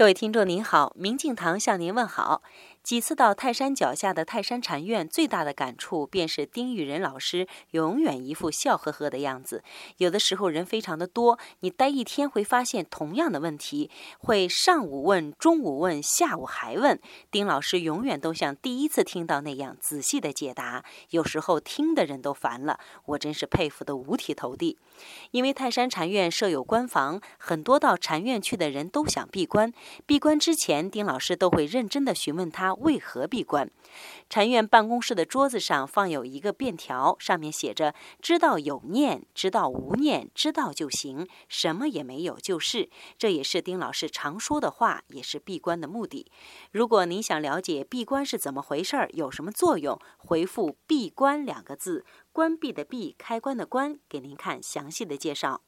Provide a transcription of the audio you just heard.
各位听众您好，明镜堂向您问好。几次到泰山脚下的泰山禅院，最大的感触便是丁玉仁老师永远一副笑呵呵的样子。有的时候人非常的多，你待一天会发现同样的问题，会上午问、中午问、下午还问。丁老师永远都像第一次听到那样仔细的解答，有时候听的人都烦了。我真是佩服的五体投地。因为泰山禅院设有关房，很多到禅院去的人都想闭关。闭关之前，丁老师都会认真的询问他为何闭关。禅院办公室的桌子上放有一个便条，上面写着：“知道有念，知道无念，知道就行，什么也没有就是。”这也是丁老师常说的话，也是闭关的目的。如果您想了解闭关是怎么回事儿，有什么作用，回复“闭关”两个字，关闭的闭，开关的关，给您看详细的介绍。